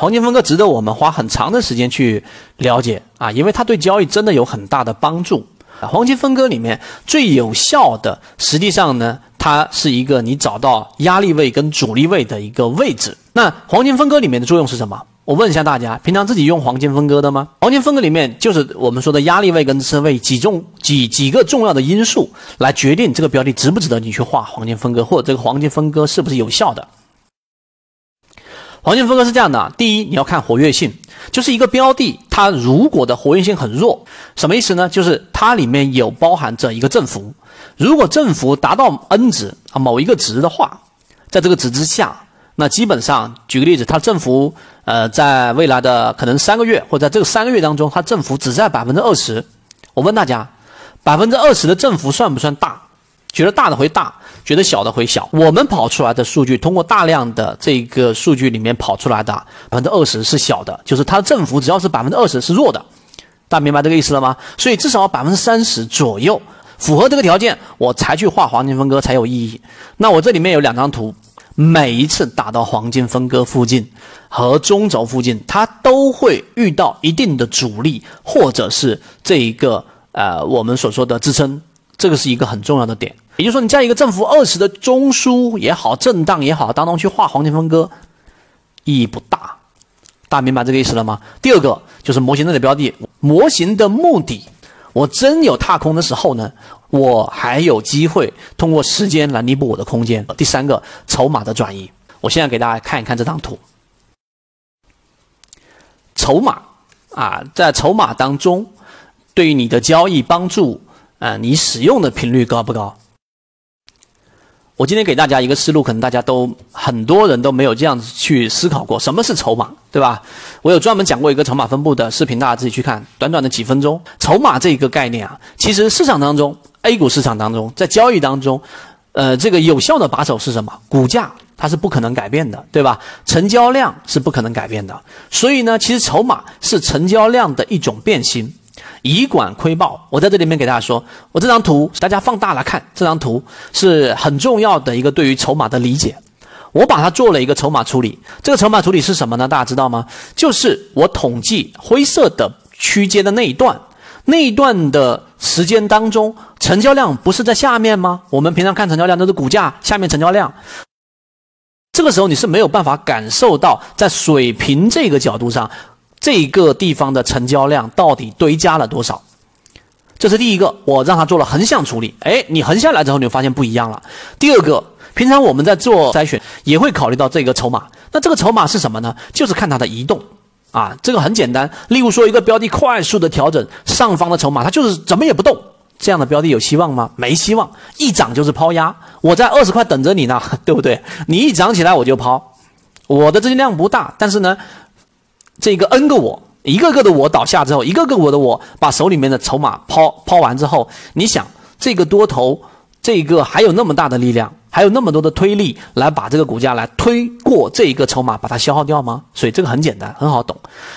黄金分割值得我们花很长的时间去了解啊，因为它对交易真的有很大的帮助。黄金分割里面最有效的，实际上呢，它是一个你找到压力位跟阻力位的一个位置。那黄金分割里面的作用是什么？我问一下大家，平常自己用黄金分割的吗？黄金分割里面就是我们说的压力位跟支撑位几重几几个重要的因素来决定这个标的值不值得你去画黄金分割，或者这个黄金分割是不是有效的。黄金分割是这样的：第一，你要看活跃性，就是一个标的它如果的活跃性很弱，什么意思呢？就是它里面有包含着一个振幅，如果振幅达到 n 值啊某一个值的话，在这个值之下。那基本上，举个例子，它振幅，呃，在未来的可能三个月，或者在这个三个月当中，它振幅只在百分之二十。我问大家，百分之二十的振幅算不算大？觉得大的回大，觉得小的回小。我们跑出来的数据，通过大量的这个数据里面跑出来的百分之二十是小的，就是它的振幅只要是百分之二十是弱的。大家明白这个意思了吗？所以至少百分之三十左右符合这个条件，我才去画黄金分割才有意义。那我这里面有两张图。每一次打到黄金分割附近和中轴附近，它都会遇到一定的阻力，或者是这一个呃我们所说的支撑，这个是一个很重要的点。也就是说，你在一个振幅二十的中枢也好，震荡也好当中去画黄金分割，意义不大。大家明白这个意思了吗？第二个就是模型内的标的，模型的目的。我真有踏空的时候呢，我还有机会通过时间来弥补我的空间。第三个，筹码的转移。我现在给大家看一看这张图，筹码啊，在筹码当中，对于你的交易帮助啊，你使用的频率高不高？我今天给大家一个思路，可能大家都很多人都没有这样子去思考过，什么是筹码，对吧？我有专门讲过一个筹码分布的视频，大家自己去看，短短的几分钟。筹码这一个概念啊，其实市场当中，A 股市场当中，在交易当中，呃，这个有效的把手是什么？股价它是不可能改变的，对吧？成交量是不可能改变的，所以呢，其实筹码是成交量的一种变形。以管窥豹，我在这里面给大家说，我这张图大家放大来看，这张图是很重要的一个对于筹码的理解。我把它做了一个筹码处理，这个筹码处理是什么呢？大家知道吗？就是我统计灰色的区间的那一段，那一段的时间当中，成交量不是在下面吗？我们平常看成交量都是股价下面成交量，这个时候你是没有办法感受到在水平这个角度上。这个地方的成交量到底堆加了多少？这是第一个，我让他做了横向处理。哎，你横下来之后，你就发现不一样了。第二个，平常我们在做筛选也会考虑到这个筹码。那这个筹码是什么呢？就是看它的移动啊。这个很简单，例如说一个标的快速的调整，上方的筹码它就是怎么也不动，这样的标的有希望吗？没希望，一涨就是抛压。我在二十块等着你呢，对不对？你一涨起来我就抛，我的资金量不大，但是呢。这个 N 个我，一个个的我倒下之后，一个个我的我把手里面的筹码抛抛完之后，你想这个多头，这个还有那么大的力量，还有那么多的推力来把这个股价来推过这一个筹码，把它消耗掉吗？所以这个很简单，很好懂。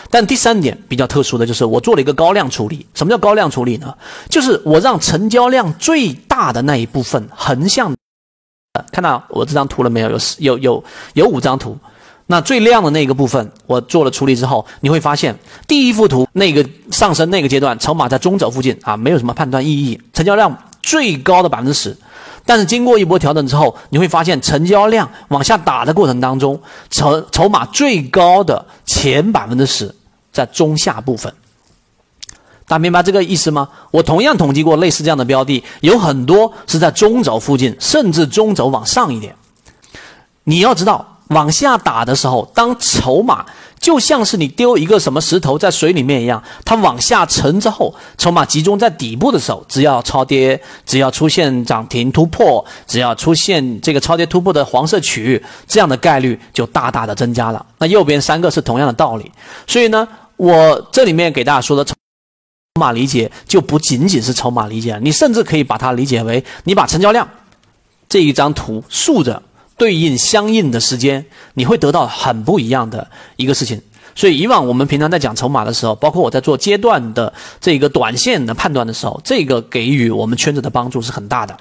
但第三点比较特殊的就是我做了一个高量处理。什么叫高量处理呢？就是我让成交量最大的那一部分横向，看到我这张图了没有？有有有有五张图。那最亮的那个部分，我做了处理之后，你会发现第一幅图那个上升那个阶段，筹码在中轴附近啊，没有什么判断意义，成交量最高的百分之十。但是经过一波调整之后，你会发现成交量往下打的过程当中，筹筹码最高的前百分之十在中下部分。大家明白这个意思吗？我同样统计过类似这样的标的，有很多是在中轴附近，甚至中轴往上一点。你要知道。往下打的时候，当筹码就像是你丢一个什么石头在水里面一样，它往下沉之后，筹码集中在底部的时候，只要超跌，只要出现涨停突破，只要出现这个超跌突破的黄色区域，这样的概率就大大的增加了。那右边三个是同样的道理，所以呢，我这里面给大家说的筹码理解就不仅仅是筹码理解，你甚至可以把它理解为你把成交量这一张图竖着。对应相应的时间，你会得到很不一样的一个事情。所以以往我们平常在讲筹码的时候，包括我在做阶段的这个短线的判断的时候，这个给予我们圈子的帮助是很大的。